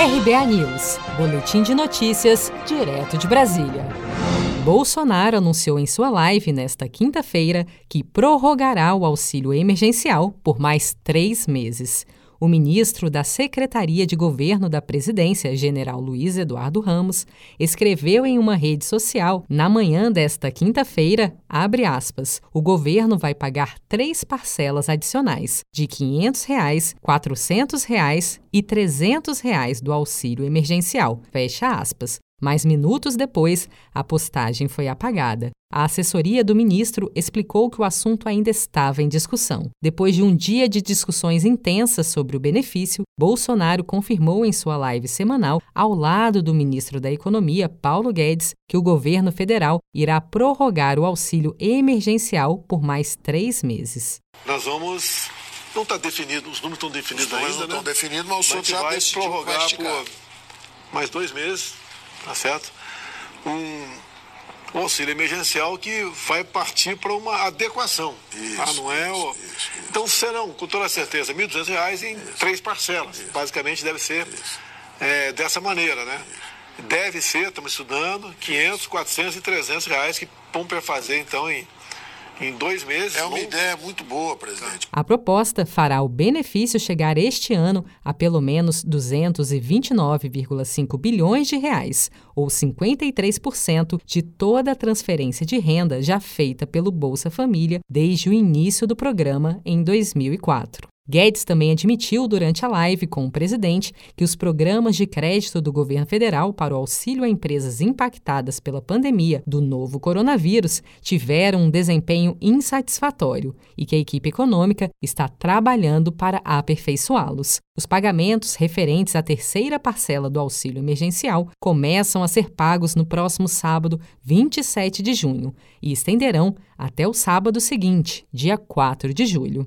RBA News, Boletim de Notícias, direto de Brasília. Bolsonaro anunciou em sua live nesta quinta-feira que prorrogará o auxílio emergencial por mais três meses. O ministro da Secretaria de Governo da Presidência, general Luiz Eduardo Ramos, escreveu em uma rede social na manhã desta quinta-feira, abre aspas, o governo vai pagar três parcelas adicionais de 500 reais, 400 reais e 300 reais do auxílio emergencial, fecha aspas, mas minutos depois, a postagem foi apagada. A assessoria do ministro explicou que o assunto ainda estava em discussão. Depois de um dia de discussões intensas sobre o benefício, Bolsonaro confirmou em sua live semanal, ao lado do ministro da Economia, Paulo Guedes, que o governo federal irá prorrogar o auxílio emergencial por mais três meses. Nós vamos. Não está definido, os números estão definidos os números ainda, não né? estão definidos, mas o senhor já vai decidiu prorrogar por mais dois meses tá certo? Um, um auxílio emergencial que vai partir para uma adequação. Isso, ah, não é o... isso, isso, então serão, com toda certeza, R$ 1.200 em três parcelas. Basicamente deve ser é, dessa maneira, né? Deve ser, estamos estudando, 500, 400 e 300 reais que vão fazer então em em dois meses. É uma ideia muito boa, presidente. A proposta fará o benefício chegar este ano a pelo menos 229,5 bilhões de reais, ou 53% de toda a transferência de renda já feita pelo Bolsa Família desde o início do programa em 2004. Guedes também admitiu durante a live com o presidente que os programas de crédito do governo federal para o auxílio a empresas impactadas pela pandemia do novo coronavírus tiveram um desempenho insatisfatório e que a equipe econômica está trabalhando para aperfeiçoá-los. Os pagamentos referentes à terceira parcela do auxílio emergencial começam a ser pagos no próximo sábado, 27 de junho, e estenderão até o sábado seguinte, dia 4 de julho.